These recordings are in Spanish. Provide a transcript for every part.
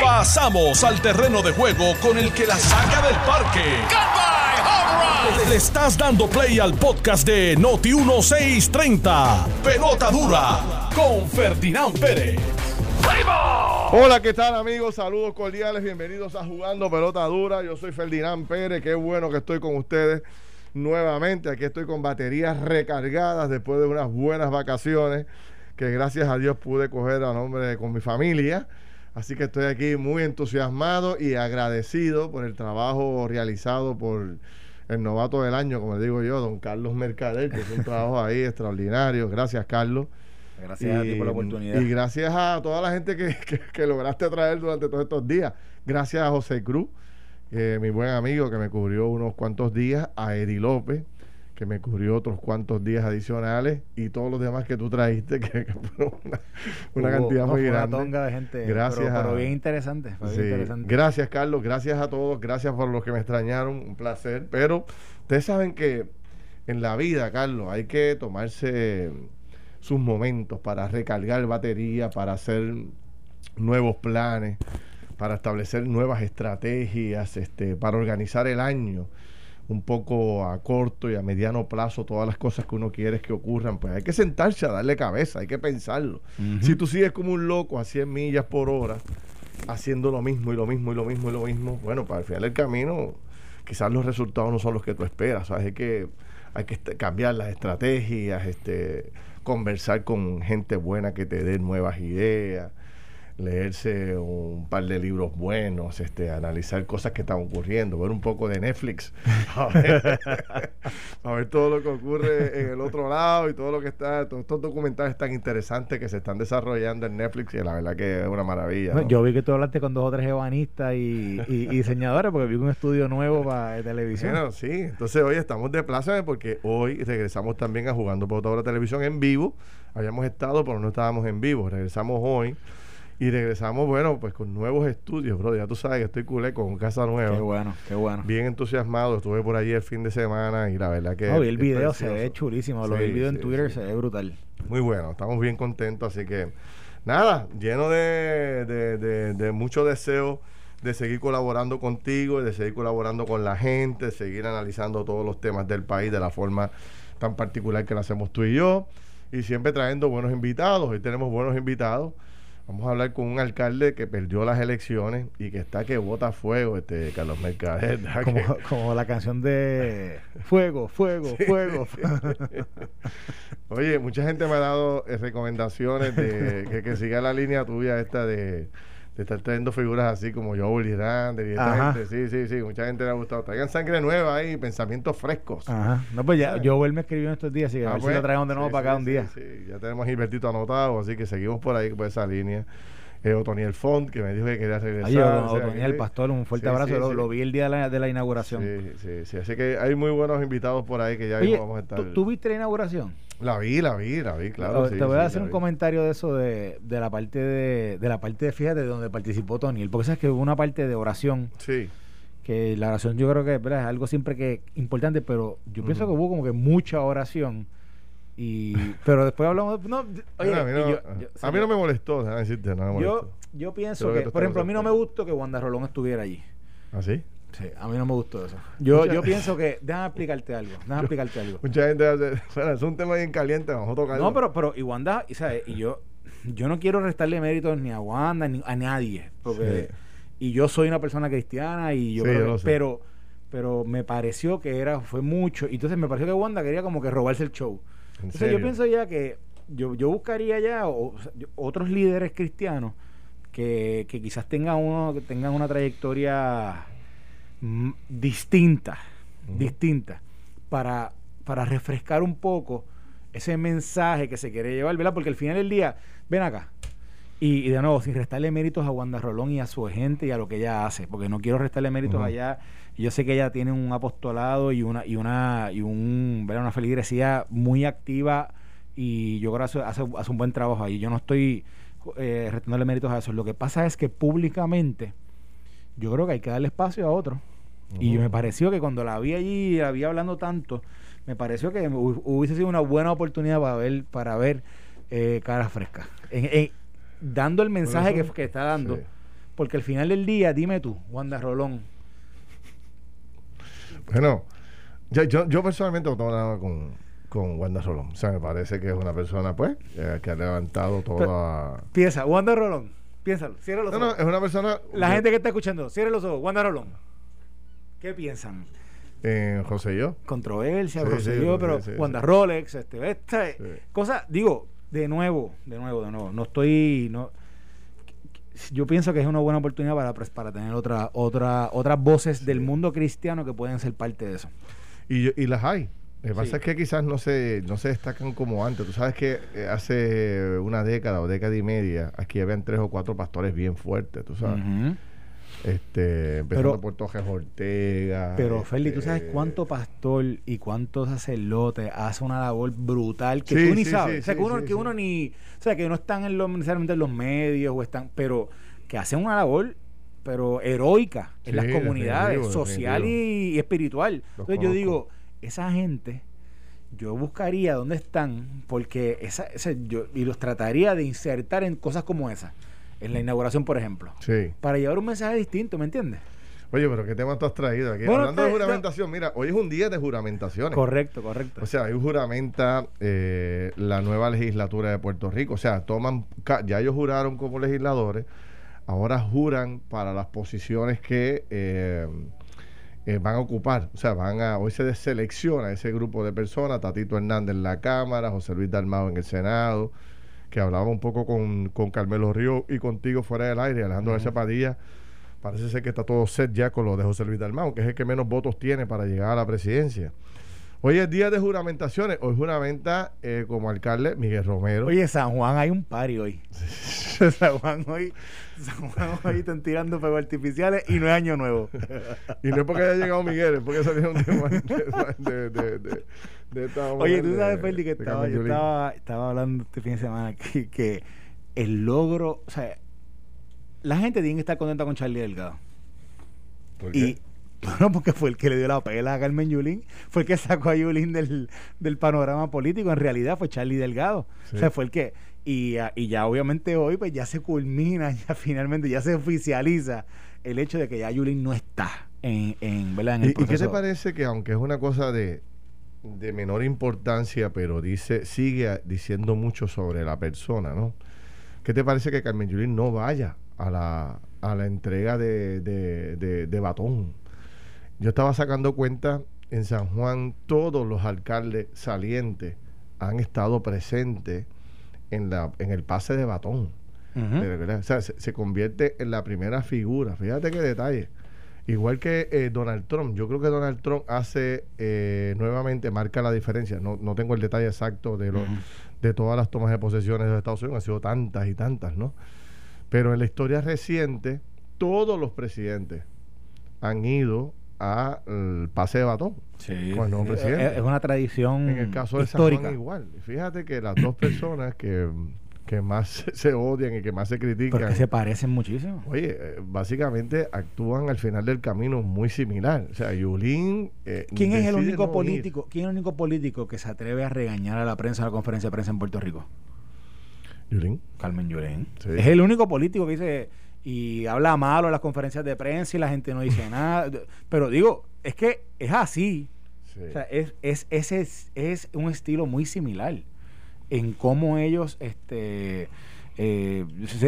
Pasamos al terreno de juego con el que la saca del parque. Le estás dando play al podcast de Noti 1630. Pelota dura con Ferdinand Pérez. Hola, ¿qué tal amigos? Saludos cordiales, bienvenidos a Jugando Pelota Dura. Yo soy Ferdinand Pérez, qué bueno que estoy con ustedes nuevamente. Aquí estoy con baterías recargadas después de unas buenas vacaciones que gracias a Dios pude coger a nombre con mi familia. Así que estoy aquí muy entusiasmado y agradecido por el trabajo realizado por el novato del año, como digo yo, don Carlos Mercader, que es un trabajo ahí extraordinario. Gracias, Carlos. Gracias a ti por la oportunidad. Y gracias a toda la gente que, que, que lograste traer durante todos estos días. Gracias a José Cruz, eh, mi buen amigo que me cubrió unos cuantos días, a Edi López, que me cubrió otros cuantos días adicionales, y todos los demás que tú trajiste, que, que fueron una, una Hubo- cantidad no, muy fue grande. Una tonga de gente. Gracias Pero, bien interesante. fue bien Sí. interesante. Gracias, Carlos. Gracias a todos. Gracias por los que me extrañaron. Un placer. Pero ustedes saben que en la vida, Carlos, hay que tomarse sus momentos para recargar batería, para hacer nuevos planes, para establecer nuevas estrategias, este, para organizar el año un poco a corto y a mediano plazo todas las cosas que uno quiere que ocurran, pues hay que sentarse a darle cabeza, hay que pensarlo. Si tú sigues como un loco a 100 millas por hora, haciendo lo mismo y lo mismo y lo mismo y lo mismo, bueno, para el final del camino, quizás los resultados no son los que tú esperas. ¿sabes? Hay que, hay que cambiar las estrategias, este, conversar con gente buena que te dé nuevas ideas, leerse un par de libros buenos, este, analizar cosas que están ocurriendo, ver un poco de Netflix, a ver, a ver todo lo que ocurre en el otro lado y todo lo que está, todos estos documentales tan interesantes que se están desarrollando en Netflix y la verdad que es una maravilla. No, ¿no? Yo vi que tú hablaste con dos o tres ebanistas y, y- y diseñadores porque vi un estudio nuevo para televisión. Bueno, sí, entonces hoy estamos de plaza porque hoy regresamos también a Jugando por la Televisión en vivo. Habíamos estado, pero no estábamos en vivo. Regresamos hoy y regresamos, bueno, pues con nuevos estudios, bro. Ya tú sabes que estoy culé con casa nueva. qué bueno, qué bueno. Bien entusiasmado, estuve por allí el fin de semana y la verdad que... No, vi el es video, se ve chulísimo. Lo Sí, vi el video en sí, Twitter, sí. se ve brutal. Muy bueno, estamos bien contentos, así que nada, lleno de, de, de- de mucho deseo de seguir colaborando contigo, de seguir colaborando con la gente, de seguir analizando todos los temas del país de la forma tan particular que lo hacemos tú y yo, y siempre trayendo buenos invitados. Hoy tenemos buenos invitados. Vamos a hablar con un alcalde que perdió las elecciones y que está que bota fuego, este Carlos Mercader. ¿verdad? Como, Que- como la canción de Fuego, Fuego, Fuego. Oye, mucha gente me ha dado eh, recomendaciones de que, que siga la línea tuya esta de, de estar trayendo figuras así como Joel Rander y esta Ajá. gente. Sí, sí, sí, mucha gente le ha gustado. Traigan sangre nueva ahí, pensamientos frescos. Ajá. No, pues ya, Joel me escribió en estos días, así que a Ah, ver si pues, lo traemos de nuevo sí, para acá sí, un sí, día. sí, ya tenemos a Gilbertito anotado, así que seguimos por ahí por esa línea. Eh, Otoniel Font, que me dijo que quería regresar. Oye, o sea, Otoniel, que- pastor, un fuerte Sí, abrazo. sí, lo, sí. lo vi el día de la, de la inauguración. Sí, sí, sí. Así que hay muy buenos invitados por ahí que ya Oye, vamos a estar. ¿tú, tú viste la inauguración? La vi, la vi, la vi, claro. te voy a hacer un vi. comentario de eso de, de la parte de, de la parte de fíjate donde participó Tony, porque sabes que hubo una parte de oración Sí. que la oración yo creo que ¿verdad? es algo siempre que importante, pero yo pienso que hubo como que mucha oración y pero después hablamos de, no, oye, a, mí no, y yo, a yo- mí no me molestó, no me yo, molestó. yo pienso Creo que por ejemplo, a mí no me gustó que Wanda Rolón estuviera allí. ¿Ah, sí? Sí, a mí no me gustó eso. Yo, Mucha- yo pienso que, déjame explicarte algo, déjame explicarte algo. Mucha gente hace, bueno, es un tema bien caliente, vamos a tocarlo. No, pero, pero y Wanda, y, ¿sabes? y yo, yo no quiero restarle méritos ni a Wanda ni a nadie. Porque, Sí. Y yo soy una persona cristiana y yo Sí, creo yo que- lo sé. pero, pero me pareció que era, fue mucho. Y entonces me pareció que Wanda quería como que robarse el show. ¿En Entonces serio? yo pienso ya que yo, yo buscaría ya o- o otros líderes cristianos que, que quizás tengan uno, que tengan una trayectoria mm, distinta, distinta, para, para refrescar un poco ese mensaje que se quiere llevar, ¿verdad? Porque al final del día, ven acá. Y, y de nuevo, sin restarle méritos a Wanda Rolón y a su gente y a lo que ella hace, porque no quiero restarle méritos allá. Yo sé que ella tiene un apostolado y una y una y un, ¿verdad? una feligresía muy activa y yo creo que hace, hace, un buen trabajo ahí. Yo no estoy eh, restándole méritos a eso. Lo que pasa es que públicamente yo creo que hay que darle espacio a otro. Y me pareció que cuando la vi allí, la vi hablando tanto, me pareció que hu- hubiese sido una buena oportunidad para ver, para ver eh, caras frescas. En- en- dando el mensaje que, que, está dando. Porque al final del día, dime tú, Wanda Rolón. Bueno, yo, yo, yo personalmente no tengo nada con, con Wanda Rolón. O sea, me parece que es una persona, pues, eh, que ha levantado toda. piensa, Wanda Rolón. Piénsalo, cierra los ojos. No, no, es una persona. La gente que está escuchando, cierra los ojos. Wanda Rolón. ¿Qué piensan? En José yo. Controversia, José yo, pero Wanda Rolex, este, esta cosa, digo, de nuevo, de nuevo, de nuevo. No estoy. no Yo pienso que es una buena oportunidad para, pues, para tener otra, otra, otras voces del mundo cristiano que pueden ser parte de eso. Y, y las hay. Lo que pasa es que quizás no se, no se destacan como antes. Tú sabes que eh, hace una década o década y media aquí habían tres o cuatro pastores bien fuertes, tú sabes. Este, empezando por Tojes Ortega. Pero, Feli, ¿tú sabes este, cuánto pastor y cuánto sacerdote hace una labor brutal que tú ni sabes? o sea, que uno, que uno ni. O sea, que no están en necesariamente en los medios o están. Pero que hacen una labor pero heroica en las comunidades, social Y, espiritual. Entonces yo digo, esa gente yo buscaría dónde están porque esa, yo y los trataría de insertar en cosas como esa en la inauguración, por ejemplo. Sí. Para llevar un mensaje distinto, ¿me entiendes? Oye, pero ¿qué tema tú has traído aquí? Hablando de juramentación, mira, hoy es un día de juramentaciones. Correcto, correcto. O sea, hoy juramenta eh, la nueva legislatura de Puerto Rico. O sea, toman, ya ellos juraron como legisladores, ahora juran para las posiciones que eh, eh, van a ocupar. O sea, van a, hoy se selecciona ese grupo de personas, Tatito Hernández en la Cámara, José Luis Dalmado en el Senado, que hablaba un poco con, con Carmelo Río y contigo fuera del aire, Alejandro García Padilla. Parece ser que está todo set ya con lo de José Luis Dalmau, que es el que menos votos tiene para llegar a la presidencia. Hoy es día de juramentaciones. Hoy juramenta eh, como alcalde Miguel Romero. Oye, San Juan hay un pari hoy. San Juan hoy, San Juan hoy están tirando fuegos artificiales y no es año nuevo. y no es porque haya llegado Miguel, es porque salió un tema de, de, de, Oye, tú sabes, Feli, que estaba, yo estaba, estaba hablando este fin de semana que, que el logro, o sea, la gente tiene que estar contenta con Charlie Delgado. ¿Por qué? Y, bueno, porque fue el que le dio la pela a Carmen Yulín, fue el que sacó a Yulín del, del panorama político, en realidad fue Charlie Delgado. O sea, fue el que, y, y, ya obviamente hoy pues ya se culmina, ya finalmente, ya se oficializa el hecho de que ya Yulín no está en, en, ¿verdad? en el ¿Y, ¿Y qué te parece que aunque es una cosa de, de menor importancia, pero dice, sigue diciendo mucho sobre la persona, ¿no? ¿Qué te parece que Carmen Yulín no vaya a la, a la entrega de, de, de, batón? Yo estaba sacando cuenta, en San Juan todos los alcaldes salientes han estado presentes en, la, en el pase de batón. o sea, se, se, convierte en la primera figura. Fíjate qué detalle. Igual que eh, Donald Trump, yo creo que Donald Trump hace eh, nuevamente, marca la diferencia. No, no tengo el detalle exacto de, lo, de todas las tomas de posesiones de Estados Unidos, han sido tantas y tantas, ¿no? Pero en la historia reciente, todos los presidentes han ido al pase de batón. Sí, Es una tradición. En el caso de histórica. San Juan, igual. Fíjate que las dos personas que que más se odian y que más se critican. Porque se parecen muchísimo. Oye, eh, básicamente actúan al final del camino muy similar. O sea, Yulín. Eh, ¿Quién es el único político? ¿Quién es el único político que se atreve a regañar a la prensa en la conferencia de prensa en Puerto Rico? Yulín. Carmen Yulín. Es el único político que dice y habla malo en las conferencias de prensa y la gente no dice nada. Pero digo, es que es así. O sea, es, es, ese es, es un estilo muy similar en cómo ellos este, eh,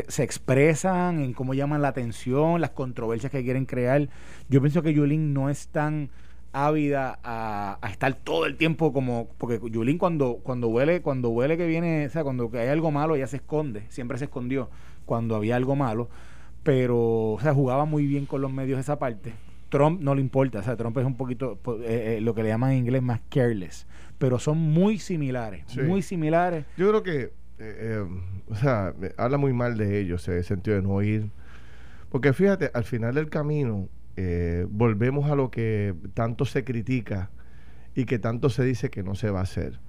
se, expresan, en cómo llaman la atención, las controversias que quieren crear. Yo pienso que Yulín no es tan ávida a, estar todo el tiempo como porque Yulín cuando cuando huele cuando huele que viene o sea cuando hay algo malo ella se esconde siempre se escondió cuando había algo malo pero o sea jugaba muy bien con los medios esa parte Trump no le importa, o sea, Trump es un poquito eh, eh, lo que le llaman en inglés más careless, pero son muy similares, muy similares. Yo creo que, eh, o sea, habla muy mal de ellos, ese sentido de no ir, porque fíjate, al final del camino volvemos a lo que tanto se critica y que tanto se dice que no se va a hacer.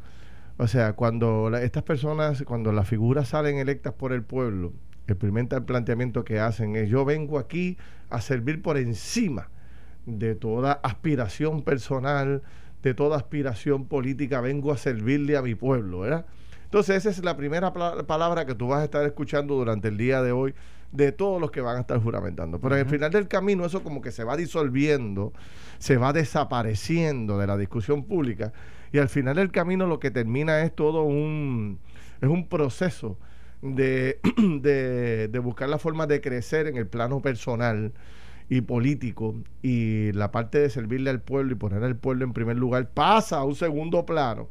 O sea, cuando estas personas, cuando las figuras salen electas por el pueblo, el primer planteamiento que hacen es yo vengo aquí a servir por encima de toda aspiración personal, de toda aspiración política, vengo a servirle a mi pueblo, ¿verdad? Entonces esa es la primera palabra que tú vas a estar escuchando durante el día de hoy de todos los que van a estar juramentando. Pero al final del camino eso como que se va disolviendo, se va desapareciendo de la discusión pública y al final del camino lo que termina es todo un, es un proceso de, de, de buscar la forma de crecer en el plano personal y político y la parte de servirle al pueblo y poner al pueblo en primer lugar pasa a un segundo plano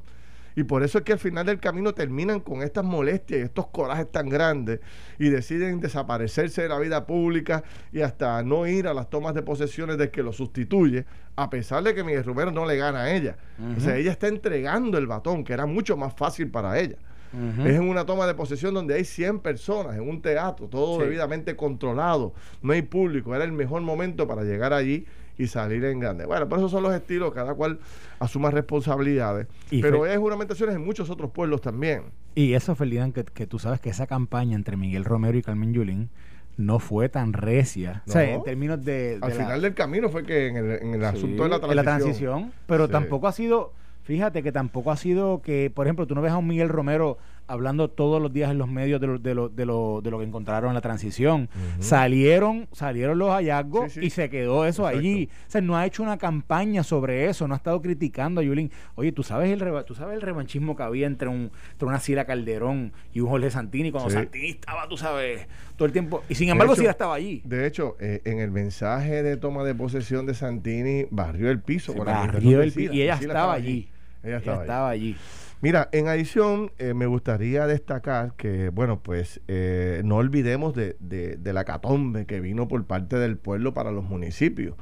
y por eso es que al final del camino terminan con estas molestias y estos corajes tan grandes y deciden desaparecerse de la vida pública y hasta no ir a las tomas de posesiones de que lo sustituye, a pesar de que Miguel Romero no le gana a ella. O sea, ella está entregando el batón, que era mucho más fácil para ella. Es en una toma de posesión donde hay 100 personas, en un teatro, todo debidamente controlado, no hay público, era el mejor momento para llegar allí y salir en grande. Bueno, por eso son los estilos, cada cual asuma responsabilidades. pero hay juramentaciones en muchos otros pueblos también. Y eso, Ferdinand, que, que tú sabes que esa campaña entre Miguel Romero y Carmen Yulín no fue tan recia. O sea, en términos de... Al final del camino fue que en el, asunto de la transición... En la transición, pero tampoco ha sido... Fíjate que tampoco ha sido que, por ejemplo, tú no ves a un Miguel Romero hablando todos los días en los medios de lo, de lo, de lo, de lo que encontraron en la transición. Salieron, salieron los hallazgos y se quedó eso allí. O sea, no ha hecho una campaña sobre eso, no ha estado criticando a Yulín. Oye, ¿tú sabes el, tú sabes el revanchismo que había entre, un, entre una Sila Calderón y un Jorge Santini cuando Santini estaba, tú sabes, todo el tiempo. Y sin embargo, Sila estaba allí. De hecho, eh, en el mensaje de toma de posesión de Santini, barrió el piso. barrió el piso y ella estaba, allí. Ella estaba, allí. Mira, en adición, eh, me gustaría destacar que, bueno, pues eh, no olvidemos de, de, la catombe que vino por parte del pueblo para los municipios.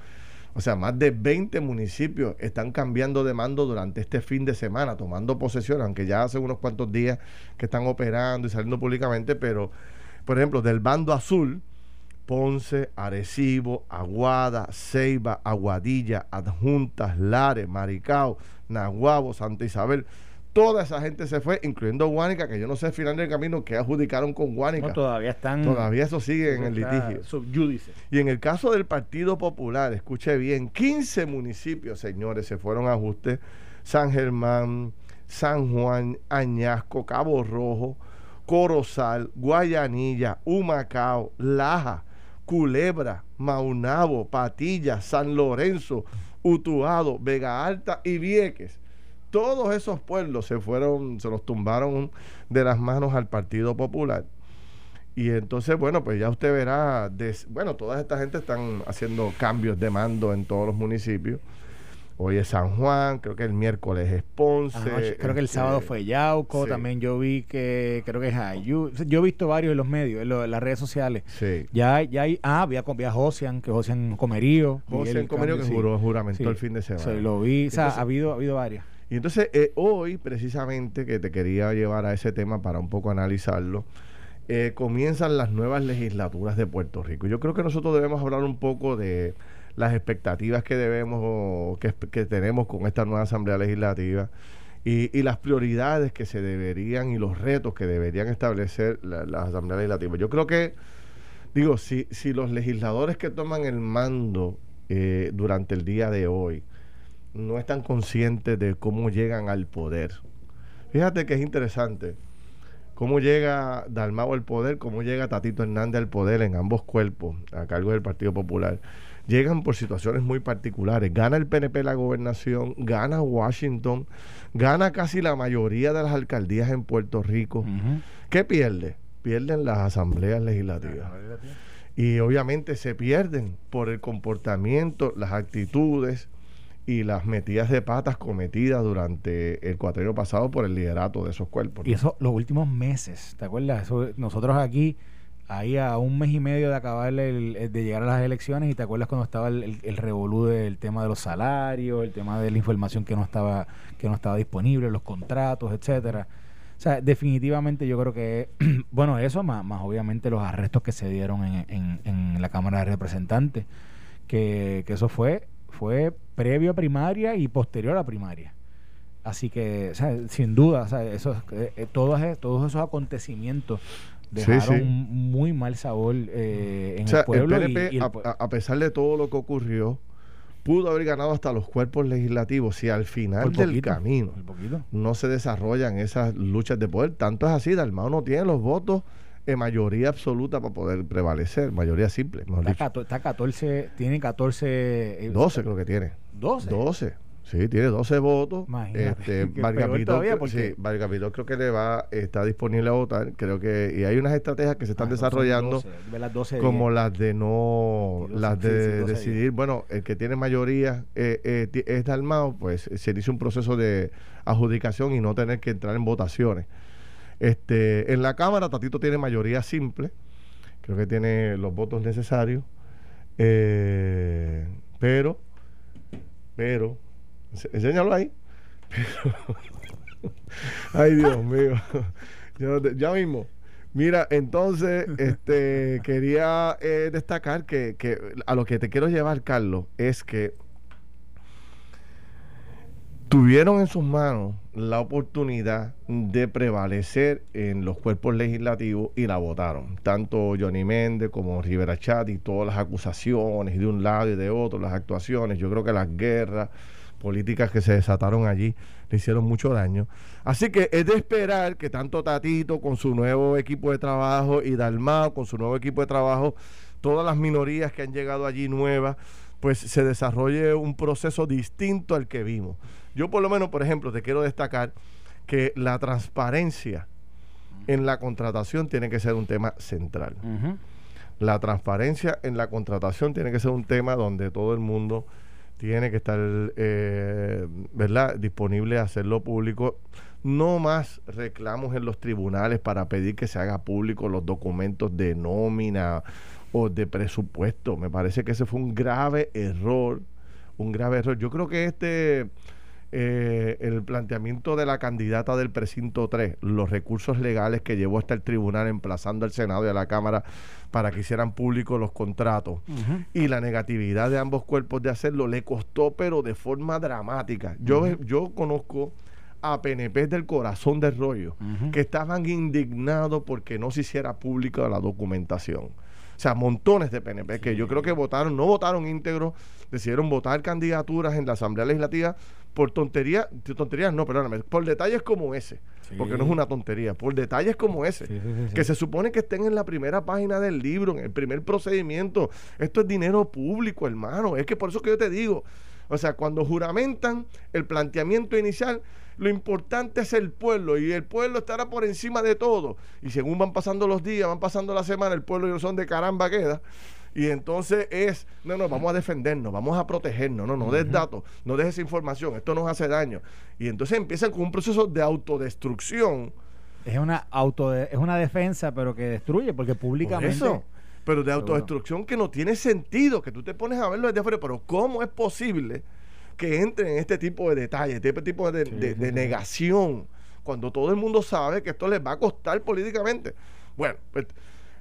O sea, más de 20 municipios están cambiando de mando durante este fin de semana, tomando posesión, aunque ya hace unos cuantos días que están operando y saliendo públicamente, pero, por ejemplo, del bando azul, Ponce, Arecibo, Aguada, Ceiba, Aguadilla, Adjuntas, Lares, Maricao, Nahuabo, Santa Isabel, Toda esa gente se fue, incluyendo Guánica, que yo no sé al final del camino que adjudicaron con Guánica. todavía están. Todavía eso sigue en el litigio. Subyúdice. Y en el caso del Partido Popular, escuche bien, 15 municipios, señores, se fueron a ajuste. San Germán, San Juan, Añasco, Cabo Rojo, Corozal, Guayanilla, Humacao, Laja, Culebra, Maunabo, Patilla, San Lorenzo, Utuado, Vega Alta y Vieques todos esos pueblos se fueron, se los tumbaron de las manos al Partido Popular. Y entonces, bueno, pues ya usted verá, bueno, toda esta gente están haciendo cambios de mando en todos los municipios. Hoy es San Juan, creo que el miércoles es Ponce. creo que el sábado este, fue Yauco, también yo vi que creo que es Ayú. Yo he visto varios en los medios, en, las redes sociales. Sí. Ya, ya hay, ah, había, había Josian, que Josian Comerío. Josian Comerío que juró, juramentó el fin de semana. Sí, lo vi, o sea, ha habido, ha habido varias. Y entonces eh, hoy precisamente que te quería llevar a ese tema para un poco analizarlo, eh, comienzan las nuevas legislaturas de Puerto Rico. Yo creo que nosotros debemos hablar un poco de las expectativas que debemos que, tenemos con esta nueva Asamblea Legislativa y, las prioridades que se deberían y los retos que deberían establecer la, la Asamblea Legislativa. Yo creo que, digo, si, si los legisladores que toman el mando eh, durante el día de hoy, no están conscientes de cómo llegan al poder. Fíjate que es interesante cómo llega Dalmau al poder, cómo llega Tatito Hernández al poder en ambos cuerpos a cargo del Partido Popular. Llegan por situaciones muy particulares. Gana el PNP la gobernación, gana Washington, gana casi la mayoría de las alcaldías en Puerto Rico. ¿Qué pierde? Pierden las asambleas legislativas. Y obviamente se pierden por el comportamiento, las actitudes, y las metidas de patas cometidas durante el cuatrienio pasado por el liderato de esos cuerpos. Y eso los últimos meses, ¿te acuerdas? nosotros aquí, ahí a un mes y medio de acabar de llegar a las elecciones, y te acuerdas cuando estaba el, el, revolú del tema de los salarios, el tema de la información que no estaba, que no estaba disponible, los contratos, etcétera. O sea, definitivamente yo creo que, bueno, eso más, más obviamente los arrestos que se dieron en, en, en la Cámara de Representantes, que, que eso fue fue previo a primaria y posterior a primaria. Así que, sin duda, eso, eh, eh, todos, todos esos acontecimientos dejaron muy mal sabor eh, en el pueblo. a, pesar de todo lo que ocurrió, pudo haber ganado hasta los cuerpos legislativos si al final del camino no se desarrollan esas luchas de poder. Tanto es así, Dalmao no tiene los votos en mayoría absoluta para poder prevalecer, mayoría simple. Está, está 14, tiene 14... 12 creo que tiene. 12. 12. Sí, tiene 12 votos. Este, Vargapito, sí, creo que le va, está disponible a votar. Creo que, y hay unas estrategias que se están ah, desarrollando como las de no, las de decidir, bueno, el que tiene mayoría eh, eh, es Dalmao, pues se inicia un proceso de adjudicación y no tener que entrar en votaciones. Este, en la Cámara, Tatito tiene mayoría simple, creo que tiene los votos necesarios, eh, pero, pero, Enséñalo ahí. Ay, Dios mío. ya mismo. Mira, entonces, este, quería eh, destacar que, que a lo que te quiero llevar, Carlos, es que tuvieron en sus manos la oportunidad de prevalecer en los cuerpos legislativos y la votaron. Tanto Johnny Méndez como Rivera Chat y todas las acusaciones de un lado y de otro, las actuaciones, yo creo que las guerras políticas que se desataron allí le hicieron mucho daño. Así que es de esperar que tanto Tatito con su nuevo equipo de trabajo y Dalmao con su nuevo equipo de trabajo, todas las minorías que han llegado allí nuevas, pues se desarrolle un proceso distinto al que vimos. Yo por lo menos, por ejemplo, te quiero destacar que la transparencia en la contratación tiene que ser un tema central. La transparencia en la contratación tiene que ser un tema donde todo el mundo tiene que estar, eh, ¿verdad?, disponible a hacerlo público. No más reclamos en los tribunales para pedir que se haga público los documentos de nómina o de presupuesto. Me parece que ese fue un grave error, un grave error. Yo creo que este eh, el planteamiento de la candidata del precinto 3, los recursos legales que llevó hasta el tribunal emplazando al Senado y a la Cámara para que hicieran públicos los contratos y la negatividad de ambos cuerpos de hacerlo le costó pero de forma dramática. Yo, yo conozco a PNP del corazón del rollo que estaban indignados porque no se hiciera pública la documentación. O sea, montones de PNP que yo creo que votaron, no votaron íntegros, decidieron votar candidaturas en la Asamblea Legislativa por tonterías, tonterías no, perdóname, por detalles como ese, porque no es una tontería, por detalles como ese, que se supone que estén en la primera página del libro, en el primer procedimiento. Esto es dinero público, hermano. Es que por eso que yo te digo, o sea, cuando juramentan el planteamiento inicial, lo importante es el pueblo y el pueblo estará por encima de todo. Y según van pasando los días, van pasando la semana, el pueblo y no son de caramba queda. Y entonces es, no, no, vamos a defendernos, vamos a protegernos, no, no des datos, no des información, esto nos hace daño. Y entonces empiezan con un proceso de autodestrucción. Es una auto es una defensa, pero que destruye, porque públicamente. eso, pero de autodestrucción que no tiene sentido, que tú te pones a verlo desde afuera, pero ¿cómo es posible que entre en este tipo de detalles, este tipo de, negación, cuando todo el mundo sabe que esto les va a costar políticamente? Bueno, pues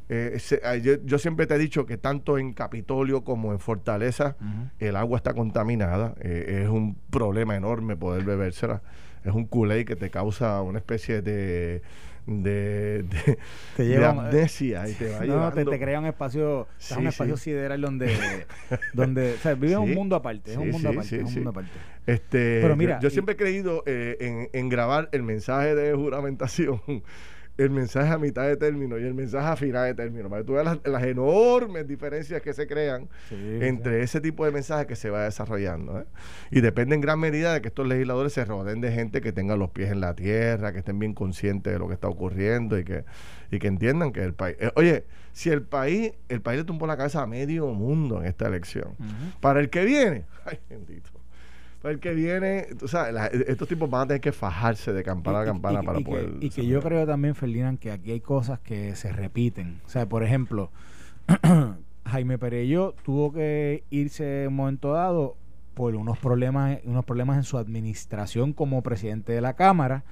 eh, yo, siempre te he dicho que tanto en Capitolio como en Fortaleza el agua está contaminada. Eh, es un problema enorme poder bebérsela. Es un culé que te causa una especie de de, te amnesia y te va no, te, te, crea un espacio un espacio sideral donde donde o sea, vive un mundo aparte es un mundo aparte, es un mundo aparte. Este, Pero mira, yo, siempre he creído eh, en, en grabar el mensaje de juramentación el mensaje a mitad de término y el mensaje a final de término, para que tú veas las, enormes diferencias que se crean entre ese tipo de mensaje que se va desarrollando. ¿eh? Y depende en gran medida de que estos legisladores se rodeen de gente que tenga los pies en la tierra, que estén bien conscientes de lo que está ocurriendo y que, y que entiendan que el país... Eh, oye, si el país, el país le tumbó la cabeza a medio mundo en esta elección, para el que viene, ay bendito el que viene, tú sabes, estos tipos van a tener que fajarse de campana a campana para poder. y que yo creo también, Ferdinand, que aquí hay cosas que se repiten. O sea, por ejemplo, Jaime Perello tuvo que irse en un momento dado por unos problemas, unos problemas en su administración como presidente de la Cámara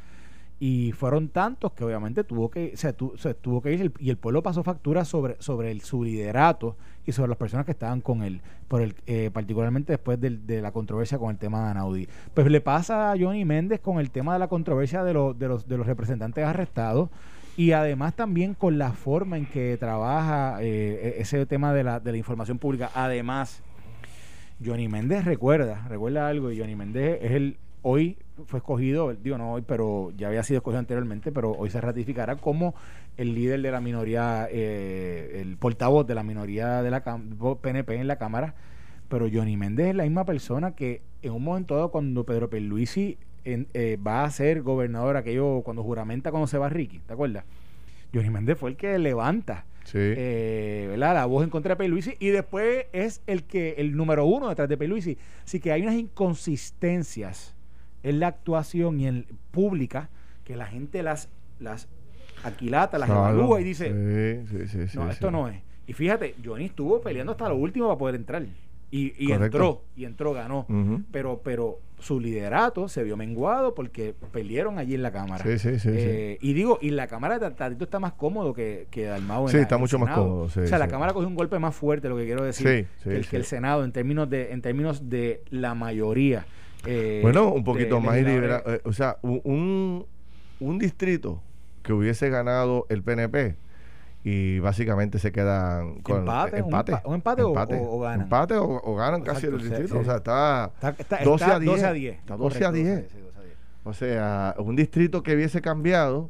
y fueron tantos que obviamente tuvo que se, tuvo que ir y el pueblo pasó factura sobre sobre el, su liderato y sobre las personas que estaban con él por el eh, particularmente después de, la controversia con el tema de Anaudi. Pues le pasa a Johnny Méndez con el tema de la controversia de, los representantes arrestados y además también con la forma en que trabaja eh, e-, ese tema de la, de la información pública. Además Johnny Méndez recuerda, recuerda algo, y Johnny Méndez es el, hoy fue escogido, digo no hoy, pero ya había sido escogido anteriormente, pero hoy se ratificará como el líder de la minoría, eh, el portavoz de la minoría de la PNP en la Cámara. Pero Johnny Méndez es la misma persona que en un momento dado, cuando Pedro Pierluisi eh, va a ser gobernador, aquello cuando juramenta cuando se va Ricky, ¿te acuerdas? Johnny Méndez fue el que levanta eh, la voz en contra de Pierluisi y después es el que el número uno detrás de Pierluisi. Así que hay unas inconsistencias en la actuación y en pública que la gente las, las aquilata, las evalúa y dice, no, esto no es. Y fíjate, Johnny estuvo peleando hasta lo último para poder entrar. Y, y entró, y entró, ganó. Pero, pero su liderato se vio menguado porque perdieron allí en la Cámara. Sí, sí, sí. Eh, y digo, y la Cámara de Tatito está más cómodo que, que Dalmau. Sí, está mucho más cómodo. o sea, la Cámara cogió un golpe más fuerte, lo que quiero decir, que, el, que el Senado en términos de, en términos de la mayoría. Eh, bueno, un poquito más liberal. Eh, o sea, un, un distrito que hubiese ganado el PNP y básicamente se quedan con empate, empate, un, empate, o, o, ganan empate o, ganan casi el distrito. o sea está, 12, a 10, 12 a 10 está 12 a 10 o sea un distrito que hubiese cambiado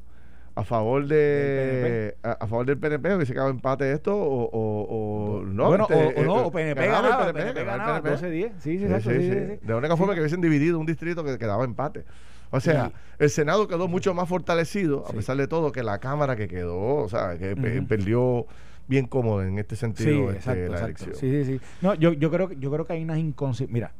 a favor de a, a, favor del PNP hubiese quedado empate esto o, o, no bueno este, o, no o PNP ganaba, PNP, PNP ganaba 12 10 sí sí, sí, sí, sí, de la única forma que hubiesen dividido un distrito que quedaba empate o sea, el Senado quedó mucho más fortalecido, a pesar de todo, que la Cámara que quedó, o sea, que perdió bien cómodo en este sentido este, la elección. Sí, sí, sí. No, yo, yo, creo, yo creo que hay unas inconsistencias. Mira,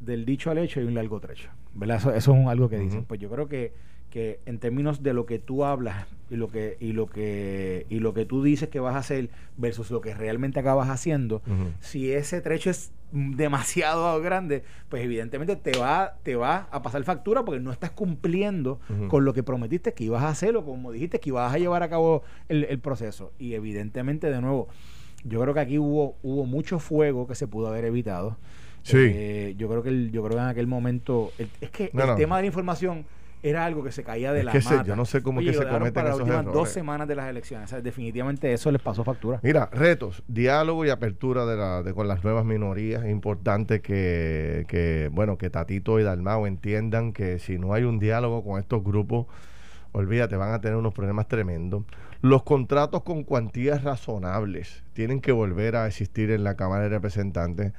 del dicho al hecho hay un largo trecho. ¿verdad? Eso, eso es algo que dicen. Pues yo creo que que en términos de lo que tú hablas y lo que y lo que y lo que tú dices que vas a hacer versus lo que realmente acabas haciendo, si ese trecho es demasiado grande, pues evidentemente te va te va a pasar factura porque no estás cumpliendo con lo que prometiste que ibas a hacer o como dijiste que ibas a llevar a cabo el, proceso y evidentemente de nuevo yo creo que aquí hubo hubo mucho fuego que se pudo haber evitado. Sí. Eh, yo creo que yo creo que en aquel momento es que el tema de la información era algo que se caía de la mata. yo no sé cómo que se cometen para las últimas dos semanas de las elecciones. definitivamente eso les pasó factura. Mira, retos, diálogo y apertura de, la, de con las nuevas minorías. Es importante que, que, bueno, que Tatito y Dalmao entiendan que si no hay un diálogo con estos grupos, olvídate, van a tener unos problemas tremendos. Los contratos con cuantías razonables tienen que volver a existir en la Cámara de Representantes.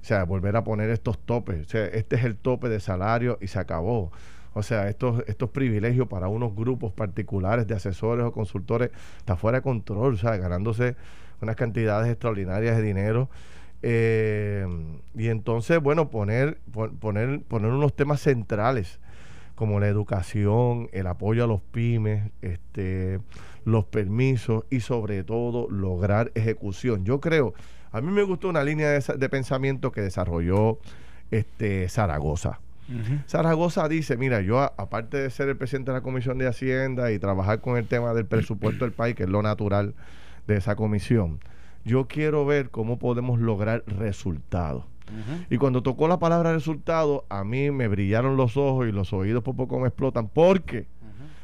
O sea, volver a poner estos topes. O sea, este es el tope de salario y se acabó. O sea, estos, estos privilegios para unos grupos particulares de asesores o consultores está fuera de control, o sea, ganándose unas cantidades extraordinarias de dinero. Eh, y entonces, bueno, poner, poner, poner unos temas centrales como la educación, el apoyo a los pymes, este, los permisos y sobre todo lograr ejecución. Yo creo, a mí me gustó una línea de, de pensamiento que desarrolló este, Zaragoza. Zaragoza dice, mira, yo aparte de ser el presidente de la Comisión de Hacienda y trabajar con el tema del presupuesto del país, que es lo natural de esa comisión, yo quiero ver cómo podemos lograr resultados. Y cuando tocó la palabra resultado, a mí me brillaron los ojos y los oídos por poco me explotan. ¿Por qué?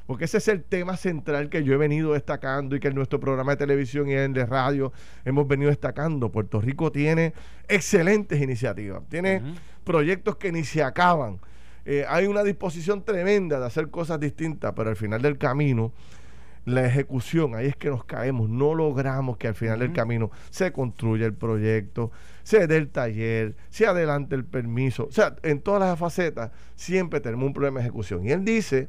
Porque ese es el tema central que yo he venido destacando y que en nuestro programa de televisión y en de radio hemos venido destacando. Puerto Rico tiene excelentes iniciativas, tiene proyectos que ni se acaban. Eh, hay una disposición tremenda de hacer cosas distintas, pero al final del camino, la ejecución, ahí es que nos caemos, no logramos que al final del camino se construya el proyecto, se dé el taller, se adelante el permiso, o sea, en todas las facetas siempre tenemos un problema de ejecución. Y él dice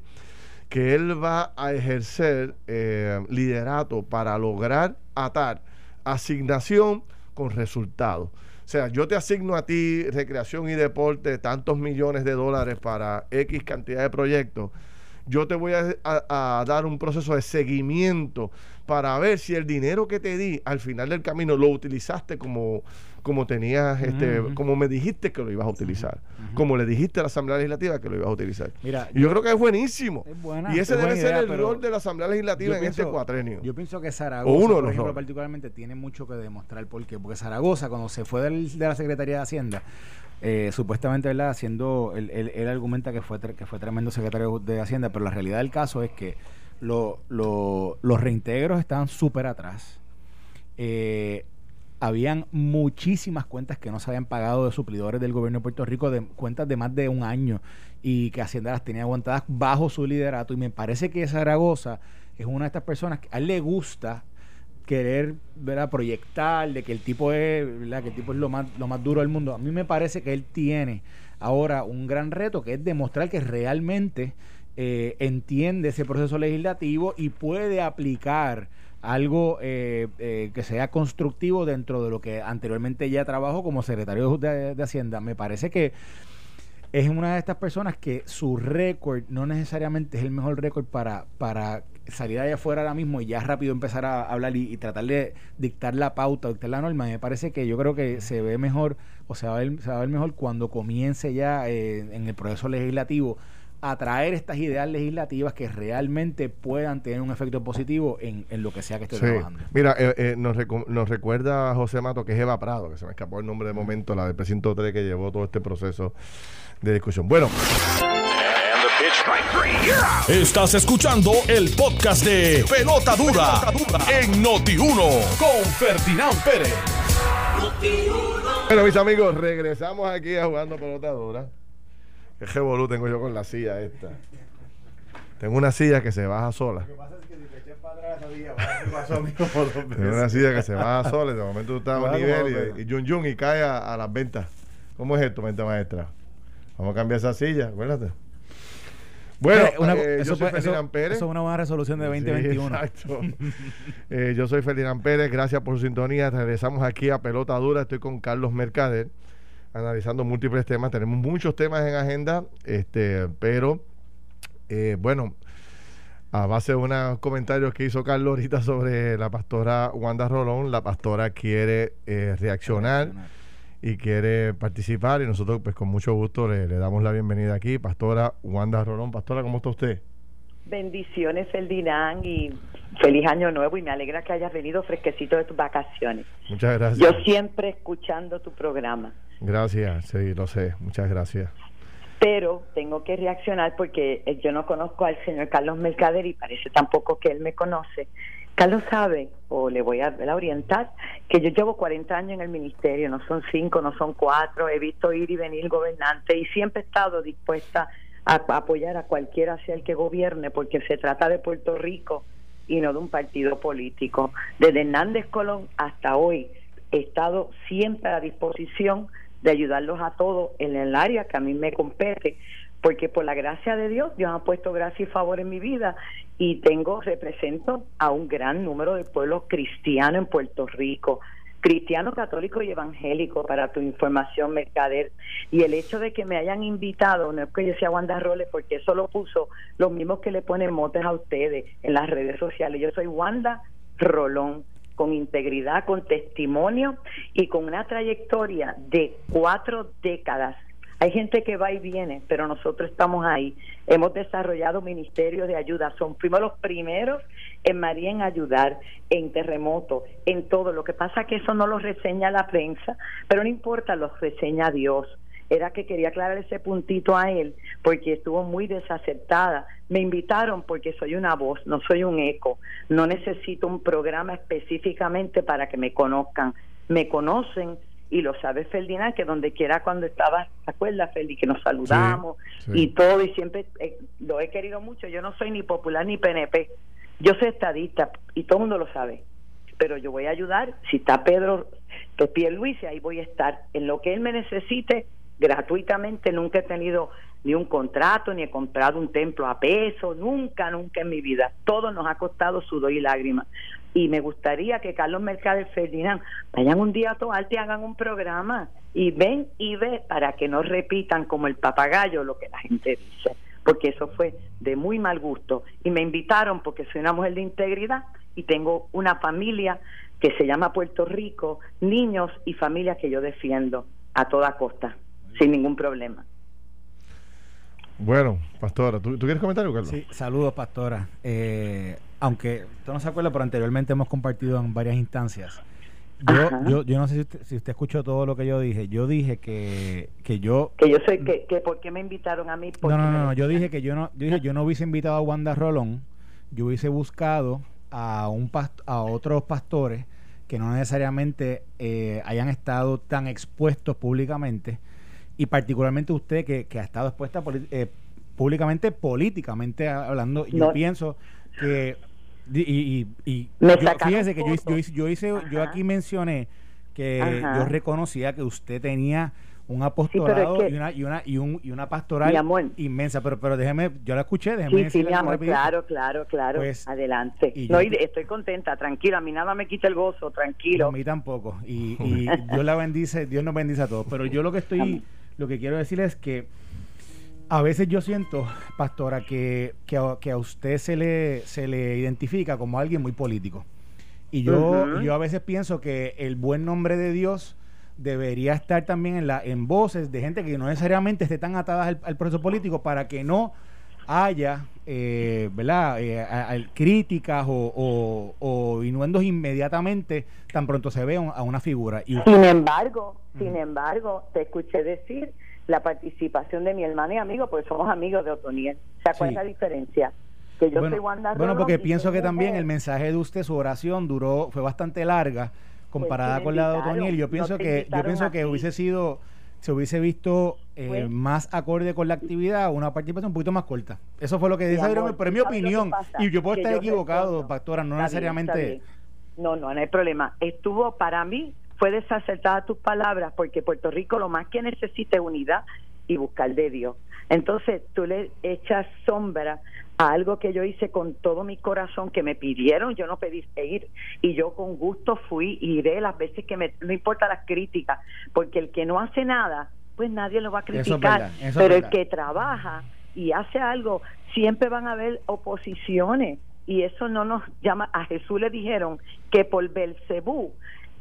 que él va a ejercer eh, liderato para lograr atar asignación con resultados. O sea, yo te asigno a ti recreación y deporte tantos millones de dólares para X cantidad de proyectos. Yo te voy a, dar un proceso de seguimiento para ver si el dinero que te di al final del camino lo utilizaste como como tenías, este, como me dijiste que lo ibas a utilizar, como le dijiste a la Asamblea Legislativa que lo ibas a utilizar. Mira, y yo, creo que es buenísimo. y ese debe ser el rol de la Asamblea Legislativa en este cuatrenio. Yo pienso que Zaragoza, por ejemplo, particularmente, tiene mucho que demostrar. ¿Por qué? Porque Zaragoza, cuando se fue de la Secretaría de Hacienda, eh, supuestamente, ¿verdad? Haciendo, él, él, argumenta que fue, que fue tremendo secretario de Hacienda, pero la realidad del caso es que lo, los reintegros estaban súper atrás. Eh, habían muchísimas cuentas que no se habían pagado de suplidores del gobierno de Puerto Rico, de cuentas de más de un año, y que Hacienda las tenía aguantadas bajo su liderato. Y me parece que Zaragoza es una de estas personas que a él le gusta querer ¿verdad? proyectar de que el tipo es ¿verdad? que el tipo es lo más lo más duro del mundo a mí me parece que él tiene ahora un gran reto que es demostrar que realmente eh, entiende ese proceso legislativo y puede aplicar algo eh, eh, que sea constructivo dentro de lo que anteriormente ya trabajó como secretario de, Hacienda. Me parece que es una de estas personas que su récord no necesariamente es el mejor récord para, para salir allá afuera ahora mismo y ya rápido empezar a hablar y, tratar de dictar la pauta, dictar la norma. Me parece que yo creo que se ve mejor o se va a ver, se va a ver mejor cuando comience ya eh, en el proceso legislativo a traer estas ideas legislativas que realmente puedan tener un efecto positivo en, lo que sea que esté trabajando. Mira, eh, eh, nos, nos, recuerda José Mato que es Eva Prado, que se me escapó el nombre de momento, la del precinto 3 que llevó todo este proceso de discusión. Bueno. Estás escuchando el podcast de Pelota Dura, en Noti1 con Ferdinand Pérez. Bueno, mis amigos, regresamos aquí a jugando Pelota Dura. ¿Qué revolú tengo yo con la silla esta? Tengo una silla que se baja sola. Lo que pasa es que si te echas para atrás esa silla, Tengo una silla que se baja sola y de momento tú estás a un nivel y, y yun yun y cae a, las ventas. ¿Cómo es esto, mente maestra? Vamos a cambiar esa silla, acuérdate. Bueno, eh, yo soy Ferdinand Pérez. Eso es una buena resolución de 2021. exacto. eh, yo soy Ferdinand Pérez, gracias por su sintonía. Regresamos aquí a Pelota Dura. Estoy con Carlos Mercader analizando múltiples temas. Tenemos muchos temas en agenda, este, pero eh, bueno, a base de unos comentarios que hizo Carlos ahorita sobre la pastora Wanda Rolón, la pastora quiere eh, reaccionar y quiere participar y nosotros pues con mucho gusto le, damos la bienvenida aquí, pastora Wanda Rolón. Pastora, ¿cómo está usted? Bendiciones, Ferdinand, y feliz año nuevo y me alegra que hayas venido fresquecito de tus vacaciones. Muchas gracias. Yo siempre escuchando tu programa. Gracias, sí, lo sé. Muchas gracias. Pero tengo que reaccionar porque eh, yo no conozco al señor Carlos Mercader y parece tampoco que él me conoce. Carlos sabe, o le voy a, orientar, que yo llevo 40 años en el ministerio, no son cinco, no son cuatro, he visto ir y venir gobernante y siempre he estado dispuesta a, a apoyar a cualquiera sea el que gobierne, porque se trata de Puerto Rico y no de un partido político. Desde Hernández Colón hasta hoy he estado siempre a disposición de ayudarlos a todos en el área que a mí me compete, porque por la gracia de Dios, Dios ha puesto gracia y favor en mi vida y tengo, represento a un gran número de pueblos cristianos en Puerto Rico, cristiano, católico y evangélico, para tu información, Mercader. Y el hecho de que me hayan invitado, no es que yo sea Wanda Roles, porque eso lo puso los mismos que le ponen motes a ustedes en las redes sociales. Yo soy Wanda Rolón con integridad, con testimonio y con una trayectoria de cuatro décadas. Hay gente que va y viene, pero nosotros estamos ahí. Hemos desarrollado ministerios de ayuda. Son fuimos los primeros en María en ayudar, en terremoto, en todo. Lo que pasa es que eso no lo reseña la prensa, pero no importa, lo reseña Dios era que quería aclarar ese puntito a él porque estuvo muy desacertada. Me invitaron porque soy una voz, no soy un eco. No necesito un programa específicamente para que me conozcan. Me conocen y lo sabe Ferdinand, que donde quiera cuando estaba, ¿te acuerdas, Ferdi? Que nos saludamos y todo, y siempre eh, lo he querido mucho. Yo no soy ni popular ni PNP, yo soy estadista y todo el mundo lo sabe. Pero yo voy a ayudar, si está Pedro Luis, ahí voy a estar. En lo que él me necesite, gratuitamente, nunca he tenido ni un contrato, ni he comprado un templo a peso, nunca, nunca en mi vida. Todo nos ha costado sudor y lágrimas. Y me gustaría que Carlos Mercader Ferdinand vayan un día a Toarte y hagan un programa y ven y ve para que no repitan como el papagayo lo que la gente dice, porque eso fue de muy mal gusto. Y me invitaron porque soy una mujer de integridad y tengo una familia que se llama Puerto Rico, niños y familias que yo defiendo a toda costa sin ningún problema. Bueno, Pastora, ¿tú, quieres comentar algo, Carlos? Sí, saludos, Pastora. Eh, aunque tú no se acuerda, pero anteriormente hemos compartido en varias instancias. Yo, yo, no sé si usted, si usted, escuchó todo lo que yo dije. Yo dije que, que yo... Que yo sé que, que ¿por qué me invitaron a mí? No, no, no, yo dije que yo no, yo dije, yo no hubiese invitado a Wanda Rolón, yo hubiese buscado a, un a otros pastores que no necesariamente eh, hayan estado tan expuestos públicamente y particularmente usted que, ha estado expuesta eh, públicamente, políticamente hablando, yo pienso que y, y, fíjese que yo, yo, hice, yo aquí mencioné que yo reconocía que usted tenía un apostolado y, una, y, una, y, un, y una pastoral inmensa. Pero, pero déjeme, yo la escuché, déjeme Sí, sí, mi amor, claro, claro, claro. Pues, Adelante. no, estoy contenta, tranquilo, a mí nada me quita el gozo, tranquilo. A mí tampoco. Y, y Dios la bendice, Dios nos bendice a todos. Pero yo lo que estoy, lo que quiero decir es que a veces yo siento, pastora, que, que, a, usted se le, se le identifica como alguien muy político. Y yo, yo a veces pienso que el buen nombre de Dios debería estar también en, la, en voces de gente que no necesariamente esté tan atadas al, proceso político para que no haya eh, ¿verdad? Eh, críticas o, o, inuendos inmediatamente tan pronto se ve a una figura. Y sin embargo, sin embargo, te escuché decir la participación de mi hermano y amigo, porque somos amigos de Otoniel. ¿Se cuál es la diferencia? Que yo bueno, soy Wanda bueno, porque pienso que también el mensaje de usted, su oración duró, fue bastante larga comparada con la de Otoniel. Yo pienso que, yo pienso que hubiese sido, se hubiese visto eh, más acorde con la actividad, una participación un poquito más corta. Eso fue lo que dice, pero es mi opinión. Y yo puedo estar equivocado, pastora, no necesariamente. no, no, no hay problema. Estuvo para mí fue desacertada tus palabras porque Puerto Rico lo más que necesita es unidad y buscar de Dios. Entonces tú le echas sombra a algo que yo hice con todo mi corazón, que me pidieron, yo no pedí ir y yo con gusto fui y iré las veces que me, no importa las críticas, porque el que no hace nada, pues nadie lo va a criticar, pero el que trabaja y hace algo, siempre van a haber oposiciones. Y eso no nos llama, a Jesús le dijeron que por Belcebú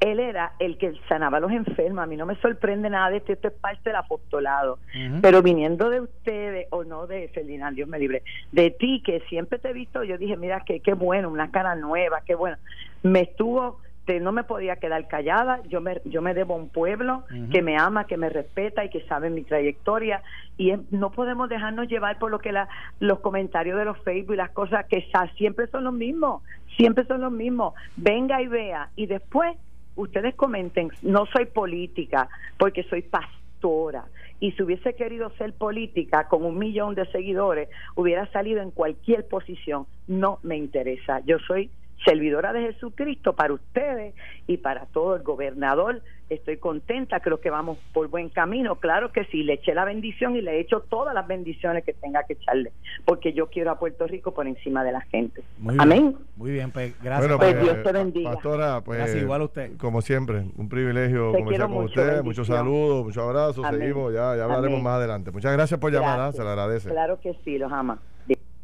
él era el que sanaba a los enfermos. A mí no me sorprende nada de esto, esto es parte del apostolado. Pero viniendo de ustedes, o no de Ferdinand, Dios me libre, de ti, que siempre te he visto, yo dije, mira, qué, qué bueno, una cara nueva, qué bueno. Me estuvo, te, no me podía quedar callada, yo me, yo me debo a un pueblo que me ama, que me respeta y que sabe mi trayectoria. Y no podemos dejarnos llevar por lo que la, los comentarios de los Facebook y las cosas que siempre son los mismos, siempre son los mismos. Venga y vea. Y después ustedes comenten, no soy política porque soy pastora. Y si hubiese querido ser política con un millón de seguidores, hubiera salido en cualquier posición. No me interesa. Yo soy servidora de Jesucristo para ustedes y para todo el gobernador. Estoy contenta, creo que vamos por buen camino. Claro que sí, le eché la bendición y le he hecho todas las bendiciones que tenga que echarle, porque yo quiero a Puerto Rico por encima de la gente. Amén. Muy bien, pues gracias. pues, Dios te bendiga. Pastora, pues igual usted. Como siempre, un privilegio conversar con usted. Muchos saludos, muchos abrazos. Seguimos, ya, ya hablaremos más adelante. Muchas gracias por llamar, se le agradece. Claro que sí, los ama.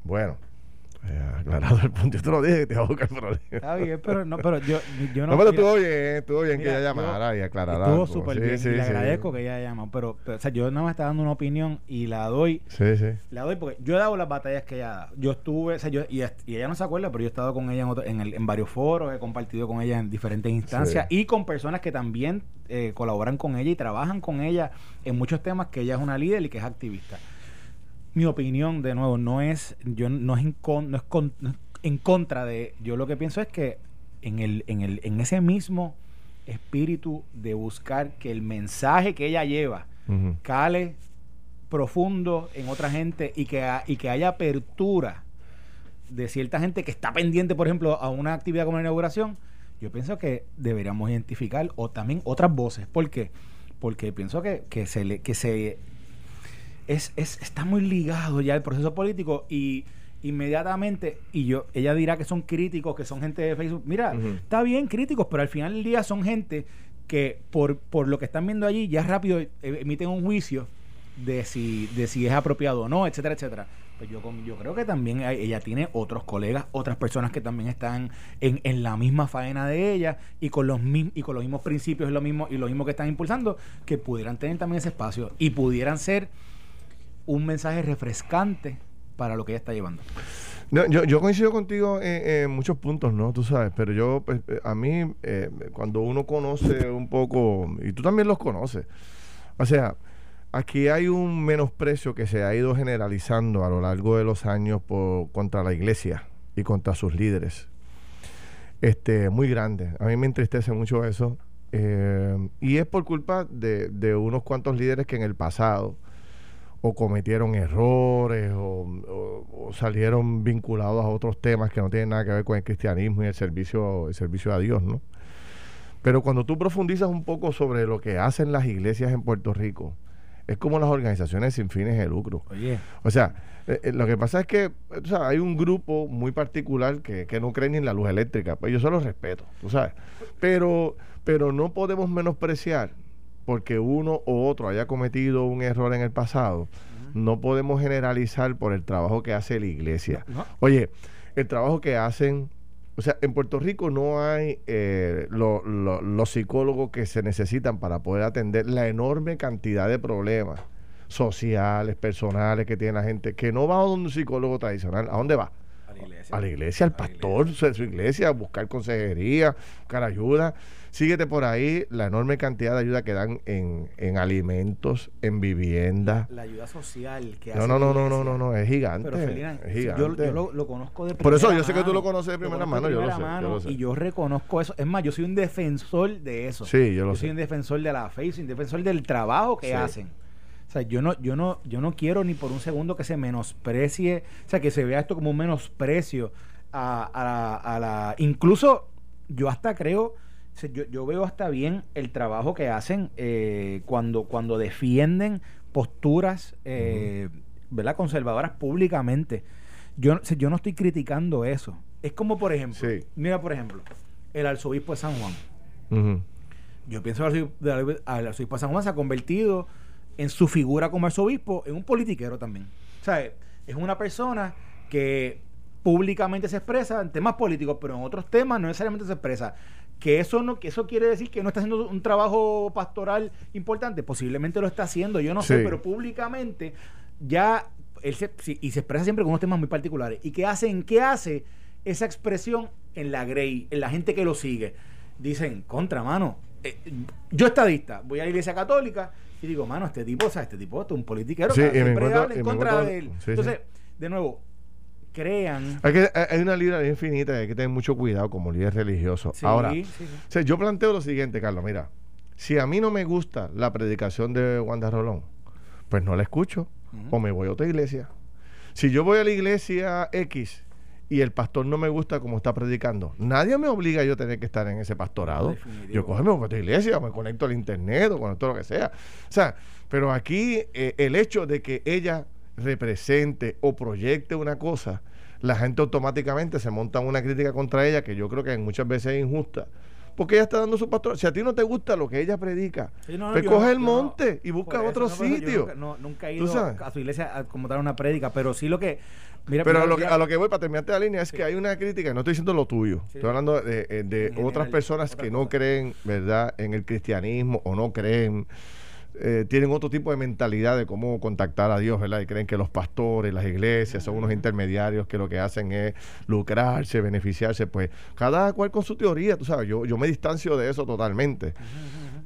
Bueno. Eh, aclarado el punto. Yo te lo dije que te iba a buscar problema. Está bien, pero no, pero yo, yo no. No, pero estuvo bien, estuvo bien que ella llamara y aclarara. Estuvo súper bien. y le agradezco que ella haya llamado. Pero, o sea, yo no me está dando una opinión y la doy. Sí, sí. La doy porque yo he dado las batallas que ella ha dado. Yo estuve, o sea, yo, y, ella no se acuerda, pero yo he estado con ella en, en, en varios foros, he compartido con ella en diferentes instancias y con personas que también eh, colaboran con ella y trabajan con ella en muchos temas que ella es una líder y que es activista mi opinión de nuevo no es yo no es, no es, con, en contra de. Yo lo que pienso es que en, el, en, el, en ese mismo espíritu de buscar que el mensaje que ella lleva cale profundo en otra gente y que, y que haya apertura de cierta gente que está pendiente, por ejemplo, a una actividad como la inauguración, yo pienso que deberíamos identificar o también otras voces. ¿Por qué? Porque pienso que, que se le, que se es, es, está muy ligado ya el proceso político y inmediatamente, y yo, ella dirá que son críticos, que son gente de Facebook. Mira, está bien críticos, pero al final del día son gente que por, por lo que están viendo allí, ya rápido emiten un juicio de si, de si es apropiado o no, etcétera, etcétera. Pues yo, yo creo que también ella tiene otros colegas, otras personas que también están en, en la misma faena de ella y con los mismos, y con los mismos principios y lo mismo, y lo mismo que están impulsando, que pudieran tener también ese espacio y pudieran ser un mensaje refrescante para lo que ella está llevando. yo, coincido contigo en, muchos puntos, ¿no? Tú sabes, pero yo, pues, eh, a mí, eh, cuando uno conoce un poco, y tú también los conoces, o sea, aquí hay un menosprecio que se ha ido generalizando a lo largo de los años contra la iglesia y contra sus líderes. este, muy grande. A mí me entristece mucho eso. Eh, y es por culpa de, unos cuantos líderes que en el pasado o cometieron errores o, salieron vinculados a otros temas que no tienen nada que ver con el cristianismo y el servicio, el servicio a Dios, ¿no? Pero cuando tú profundizas un poco sobre lo que hacen las iglesias en Puerto Rico, es como las organizaciones sin fines de lucro. O sea, eh, eh, lo que pasa es que hay un grupo muy particular que, que, no cree ni en la luz eléctrica. Pues yo se lo respeto, tú sabes. Pero, pero no podemos menospreciar porque uno u otro haya cometido un error en el pasado. No podemos generalizar por el trabajo que hace la iglesia. Oye, el trabajo que hacen o sea, en Puerto Rico no hay eh, los psicólogos que se necesitan para poder atender la enorme cantidad de problemas sociales, personales que tiene la gente, que no va a un psicólogo tradicional. ¿A dónde va? A la iglesia. A la iglesia, al pastor de su iglesia, a buscar consejería, buscar ayuda. Síguete por ahí la enorme cantidad de ayuda que dan en, en alimentos, en vivienda. La, ayuda social que no, No, no, no, no, no, no, es gigante. Pero es gigante. Yo, yo lo, conozco de primera Por eso yo sé que tú lo conoces de primera, mano, yo, lo sé, Y yo reconozco eso. Es más, yo soy un defensor de eso. Sí, yo lo yo sé. soy un defensor de la fe, y soy un defensor del trabajo que hacen. O sea, yo no, yo no, yo no quiero ni por un segundo que se menosprecie, o sea, que se vea esto como un menosprecio a, a, la, a la, incluso yo hasta creo yo, yo, veo hasta bien el trabajo que hacen eh, cuando, cuando defienden posturas eh, ¿verdad? conservadoras públicamente. Yo, yo no estoy criticando eso. Es como, por ejemplo, mira, por ejemplo, el arzobispo de San Juan. Yo pienso que el arzobispo de San Juan se ha convertido en su figura como arzobispo en un politiquero también. O sea, es una persona que públicamente se expresa en temas políticos, pero en otros temas no necesariamente se expresa que eso no que eso quiere decir que no está haciendo un trabajo pastoral importante. Posiblemente lo está haciendo yo no sé pero públicamente ya él se, y se expresa siempre con unos temas muy particulares. Y qué hacen qué hace esa expresión en la Grey en la gente que lo sigue. Dicen contra mano eh, yo estadista voy a la iglesia católica y digo mano este tipo o sea este tipo es un politiquero que en contra de él entonces de nuevo crean. Hay, que, hay una línea infinita y hay que tener mucho cuidado como líder religioso. Ahora, yo planteo lo siguiente, Carlos, mira, si a mí no me gusta la predicación de Wanda Rolón, pues no la escucho o me voy a otra iglesia. Si yo voy a la iglesia X y el pastor no me gusta como está predicando, nadie me obliga a yo tener que estar en ese pastorado. Yo cojo a otra iglesia, me conecto al internet o conecto lo que sea. O sea, pero aquí eh, el hecho de que ella represente o proyecte una cosa, la gente automáticamente se monta una crítica contra ella que yo creo que muchas veces es injusta. Porque ella está dando su pastor. Si a ti no te gusta lo que ella predica, pues coge el monte y busca otro sitio. nunca, he ido a su iglesia a como dar una prédica, pero sí lo que. Mira, pero a lo, que, a lo que voy para terminarte la línea es que hay una crítica, no estoy diciendo lo tuyo, estoy hablando de, de, otras personas que no creen, ¿verdad?, en el cristianismo o no creen eh, tienen otro tipo de mentalidad de cómo contactar a Dios, ¿verdad? Y creen que los pastores, las iglesias son unos intermediarios que lo que hacen es lucrarse, beneficiarse. Pues cada cual con su teoría, tú sabes, yo, yo me distancio de eso totalmente.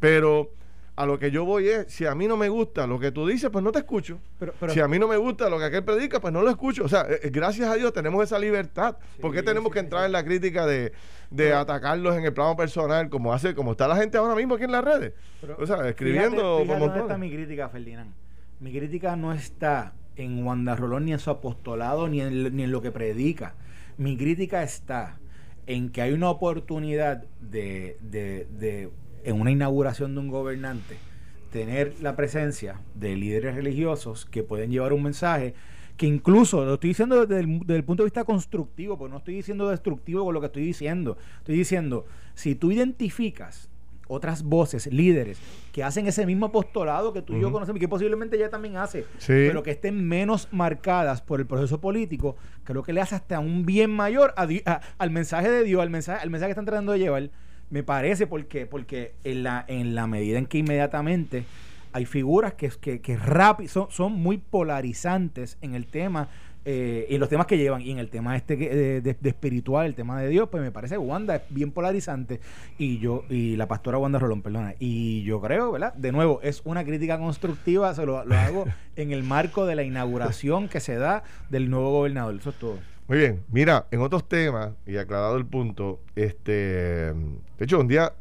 Pero a lo que yo voy es, si a mí no me gusta lo que tú dices, pues no te escucho. Pero, si a mí no me gusta lo que aquel predica, pues no lo escucho. O sea, eh, gracias a Dios tenemos esa libertad. ¿Por qué tenemos que entrar en la crítica de, de atacarlos en el plano personal, como hace, como está la gente ahora mismo aquí en las redes? o sea, escribiendo fíjate, ¿Dónde está mi crítica, Ferdinand? Mi crítica no está en Wanda Rolón ni en su apostolado ni en, ni en lo que predica. Mi crítica está en que hay una oportunidad de, de, de en una inauguración de un gobernante, tener la presencia de líderes religiosos que pueden llevar un mensaje que incluso lo estoy diciendo desde el, punto de vista constructivo, porque no estoy diciendo destructivo con lo que estoy diciendo. Estoy diciendo, si tú identificas otras voces, líderes, que hacen ese mismo apostolado que tú y yo conocemos y que posiblemente ella también hace, pero que estén menos marcadas por el proceso político, creo que le hace hasta un bien mayor al mensaje de Dios, al mensaje, al mensaje que están tratando de llevar. Me parece porque, porque en, la, en la medida en que inmediatamente hay figuras que, que, que rápido, son, son muy polarizantes en el tema eh, y los temas que llevan y en el tema este de, de, espiritual el tema de Dios pues me parece Wanda es bien polarizante y yo y la pastora Wanda Rolón perdona y yo creo verdad de nuevo es una crítica constructiva se lo, lo hago en el marco de la inauguración que se da del nuevo gobernador eso es todo Muy bien, mira, en otros temas, y aclarado el punto, este, de hecho, un día,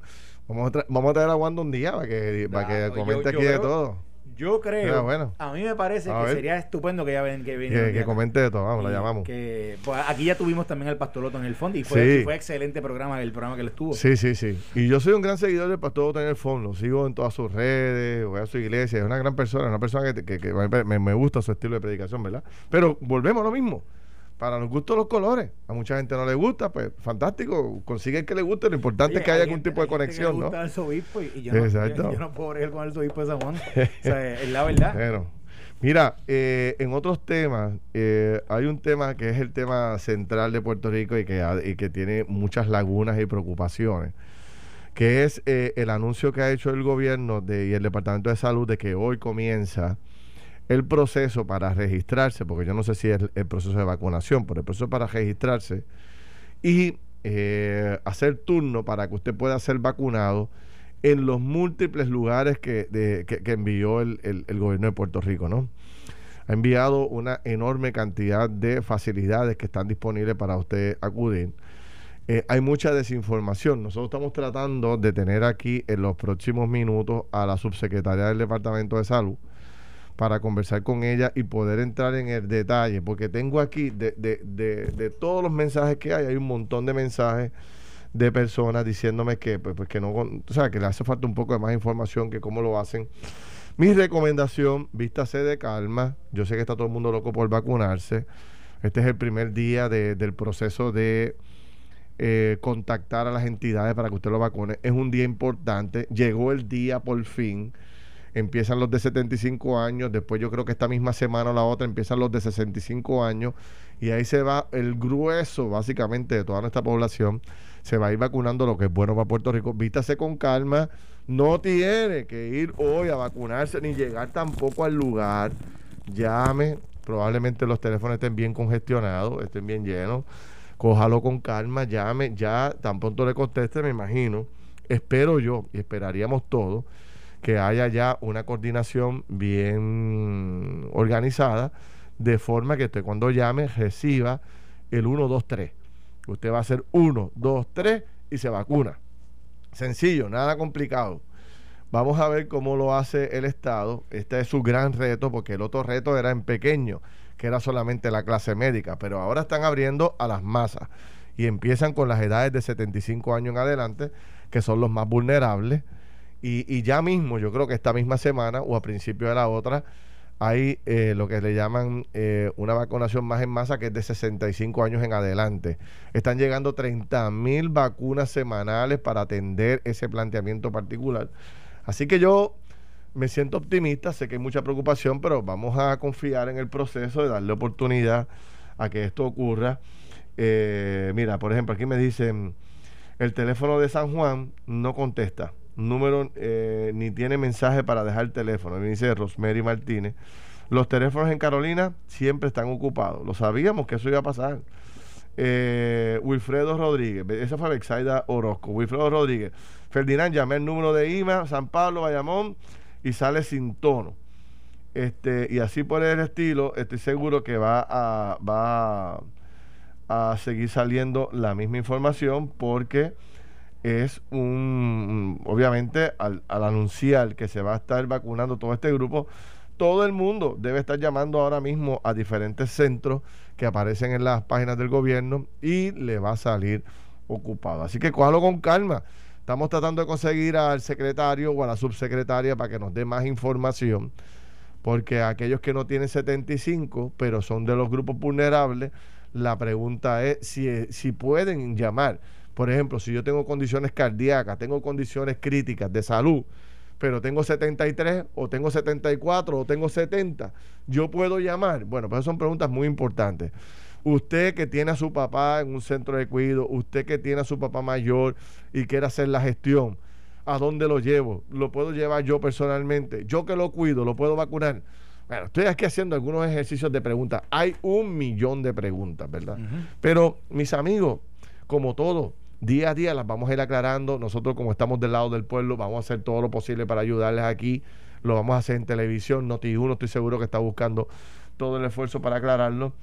vamos a, vamos a traer a Wanda un día para que, para que comente aquí de todo. Yo creo, bueno. a mí me parece que sería estupendo que ella ven, que Que, que comente de todo, vamos, la llamamos. Que, pues, aquí ya tuvimos también el Pastor Loto en el fondo y fue, fue excelente programa, el programa que él estuvo. Sí, sí, sí. Y yo soy un gran seguidor del Pastor Loto en el fondo, lo sigo en todas sus redes, voy a su iglesia, es una gran persona, una persona que, que, que me, me, gusta su estilo de predicación, ¿verdad? Pero volvemos a lo mismo para los gustos los colores. A mucha gente no le gusta, pues fantástico, consigue que le guste. Lo importante es que haya algún tipo de conexión, ¿no? y, yo, No, yo, no puedo ir con el obispo de San Juan. o sea, es la verdad. Bueno, mira, eh, en otros temas, eh, hay un tema que es el tema central de Puerto Rico y que, y que tiene muchas lagunas y preocupaciones que es eh, el anuncio que ha hecho el gobierno de, y el Departamento de Salud de que hoy comienza el proceso para registrarse, porque yo no sé si es el proceso de vacunación, pero el proceso para registrarse y eh, hacer turno para que usted pueda ser vacunado en los múltiples lugares que, que, envió el, el, gobierno de Puerto Rico, ¿no? Ha enviado una enorme cantidad de facilidades que están disponibles para usted acudir. Eh, hay mucha desinformación. Nosotros estamos tratando de tener aquí en los próximos minutos a la subsecretaria del Departamento de Salud, para conversar con ella y poder entrar en el detalle, porque tengo aquí de, de, de, todos los mensajes que hay, hay un montón de mensajes de personas diciéndome que, pues, pues que no, o sea, que le hace falta un poco de más información que cómo lo hacen. Mi recomendación, vístase de calma. Yo sé que está todo el mundo loco por vacunarse. Este es el primer día del proceso de eh, contactar a las entidades para que usted lo vacune. Es un día importante. Llegó el día por fin empiezan los de 75 años, después yo creo que esta misma semana o la otra empiezan los de 65 años y ahí se va el grueso básicamente de toda nuestra población, se va a ir vacunando lo que es bueno para Puerto Rico. Vístase con calma, no tiene que ir hoy a vacunarse ni llegar tampoco al lugar. Llame, probablemente los teléfonos estén bien congestionados, estén bien llenos. Cójalo con calma, llame, ya tan pronto le conteste, me imagino. Espero yo y esperaríamos todos que haya ya una coordinación bien organizada, de forma que usted cuando llame reciba el 1, 2, 3. Usted va a hacer 1, 2, 3 y se vacuna. Sencillo, nada complicado. Vamos a ver cómo lo hace el Estado. Este es su gran reto, porque el otro reto era en pequeño, que era solamente la clase médica, pero ahora están abriendo a las masas y empiezan con las edades de 75 años en adelante, que son los más vulnerables y, ya mismo, yo creo que esta misma semana o a principio de la otra, hay eh, lo que le llaman eh, una vacunación más en masa que es de 65 años en adelante. Están llegando 30 mil vacunas semanales para atender ese planteamiento particular. Así que yo me siento optimista, sé que hay mucha preocupación, pero vamos a confiar en el proceso de darle oportunidad a que esto ocurra. Eh, mira, por ejemplo, aquí me dicen, el teléfono de San Juan no contesta número eh, ni tiene mensaje para dejar teléfono. Me dice Rosemary Martínez. Los teléfonos en Carolina siempre están ocupados. Lo sabíamos que eso iba a pasar. Eh, Wilfredo Rodríguez, esa fue Bexaida Orozco. Wilfredo Rodríguez. Ferdinand, llamé el número de IMA, San Pablo, Bayamón, y sale sin tono. Este, y así por el estilo, estoy seguro que va a, va a seguir saliendo la misma información porque es un, obviamente, al, anunciar que se va a estar vacunando todo este grupo, todo el mundo debe estar llamando ahora mismo a diferentes centros que aparecen en las páginas del gobierno y le va a salir ocupado. Así que cójalo con calma. Estamos tratando de conseguir al secretario o a la subsecretaria para que nos dé más información, porque aquellos que no tienen 75, pero son de los grupos vulnerables, la pregunta es si, si pueden llamar por ejemplo, si yo tengo condiciones cardíacas, tengo condiciones críticas de salud, pero tengo 73 o tengo 74 o tengo 70, ¿yo puedo llamar? Bueno, pues son preguntas muy importantes. Usted que tiene a su papá en un centro de cuidado, usted que tiene a su papá mayor y quiere hacer la gestión, ¿a dónde lo llevo? ¿Lo puedo llevar yo personalmente? Yo que lo cuido, ¿lo puedo vacunar? Bueno, estoy aquí haciendo algunos ejercicios de preguntas. Hay un millón de preguntas, ¿verdad? Pero, mis amigos, como todo, día a día las vamos a ir aclarando. Nosotros, como estamos del lado del pueblo, vamos a hacer todo lo posible para ayudarles aquí. Lo vamos a hacer en televisión. Noti1 estoy seguro que está buscando todo el esfuerzo para aclararlo.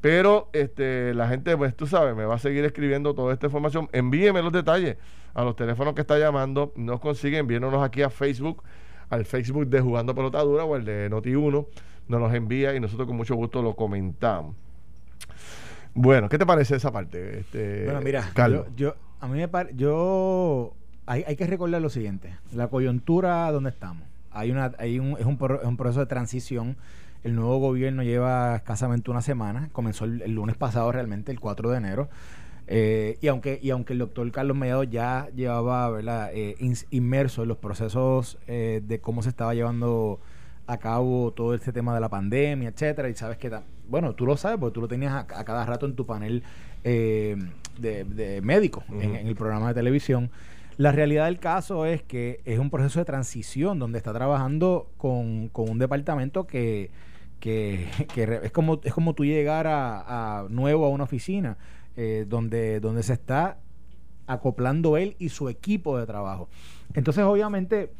Pero este, la gente, pues tú sabes, me va a seguir escribiendo toda esta información. Envíeme los detalles a los teléfonos que está llamando. Nos consiguen, envíenos aquí a Facebook, al Facebook de Jugando Pelotadura o el de Noti1. Nos los envía y nosotros con mucho gusto lo comentamos. Bueno, ¿qué te parece esa parte? Este, bueno, mira, Carlos. Yo, a mí me parece, yo, hay, hay, que recordar lo siguiente, la coyuntura donde estamos. Hay una, hay un, es, un, es un proceso de transición. El nuevo gobierno lleva escasamente una semana, comenzó el, lunes pasado realmente, el 4 de enero. Eh, y aunque y aunque el doctor Carlos Mellado ya llevaba ¿verdad? Eh, inmerso en los procesos eh, de cómo se estaba llevando a cabo todo este tema de la pandemia, etcétera, y sabes que, bueno, tú lo sabes porque tú lo tenías a, cada rato en tu panel eh, de, médico en, el programa de televisión. La realidad del caso es que es un proceso de transición donde está trabajando con, un departamento que, que, es, como, es como tú llegar a, nuevo a una oficina eh, donde, donde se está acoplando él y su equipo de trabajo. Entonces, obviamente,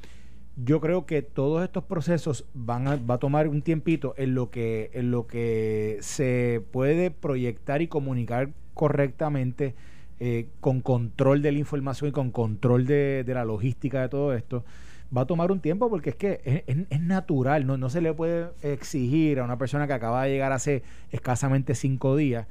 yo creo que todos estos procesos van a, va a tomar un tiempito en lo que en lo que se puede proyectar y comunicar correctamente eh, con control de la información y con control de, la logística de todo esto va a tomar un tiempo porque es que es, natural, no, no se le puede exigir a una persona que acaba de llegar hace escasamente cinco días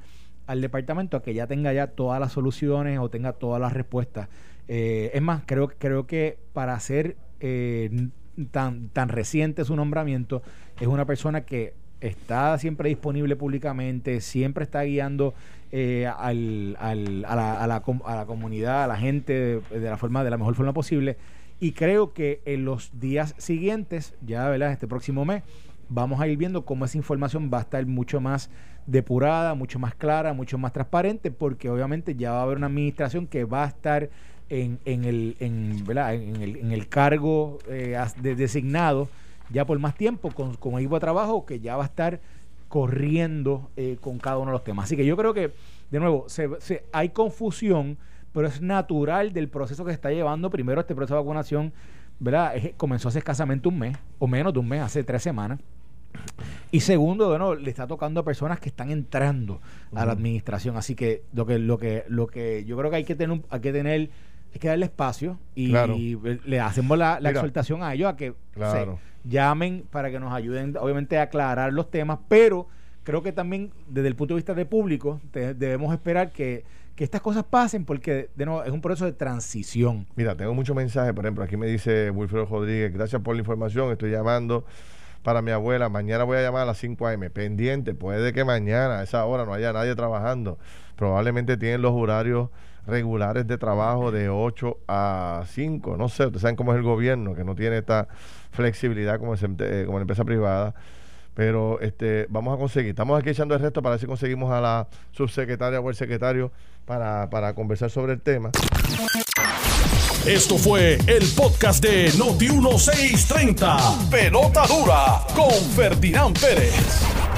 al departamento a que ya tenga ya todas las soluciones o tenga todas las respuestas. Eh, es más, creo, creo que para hacer eh, tan, tan reciente su nombramiento, es una persona que está siempre disponible públicamente, siempre está guiando eh, al, a, la, a, la, a, la, comunidad, a la gente de, la forma de la mejor forma posible. Y creo que en los días siguientes, ya ¿verdad? este próximo mes, vamos a ir viendo cómo esa información va a estar mucho más depurada, mucho más clara, mucho más transparente, porque obviamente ya va a haber una administración que va a estar en, en, el, en, en, el, en el cargo eh, designado ya por más tiempo con, con equipo de trabajo que ya va a estar corriendo eh, con cada uno de los temas. Así que yo creo que, de nuevo, se, hay confusión, pero es natural del proceso que se está llevando. Primero, este proceso de vacunación, ¿verdad? comenzó hace escasamente un mes, o menos de un mes, hace tres semanas. Y segundo, bueno, le está tocando a personas que están entrando a la administración. Así que lo que, lo que, lo que yo creo que hay que tener, hay que tener hay que darle espacio y, le hacemos la, exhortación a ellos a que se llamen para que nos ayuden, obviamente, a aclarar los temas, pero creo que también desde el punto de vista de público debemos esperar que, estas cosas pasen porque de nuevo es un proceso de transición. Mira, tengo muchos mensajes, por ejemplo, aquí me dice Wilfredo Rodríguez, gracias por la información, estoy llamando para mi abuela, mañana voy a llamar a las 5 a.m. Pendiente, puede que mañana a esa hora no haya nadie trabajando, probablemente tienen los horarios regulares de trabajo de 8 a 5. No sé, ustedes saben cómo es el gobierno, que no tiene esta flexibilidad como, eh, como la empresa privada. Pero este, vamos a conseguir. Estamos aquí echando el resto para ver si conseguimos a la subsecretaria o el secretario para, para conversar sobre el tema. Esto fue el podcast de Noti1630. Pelota dura con Ferdinand Pérez.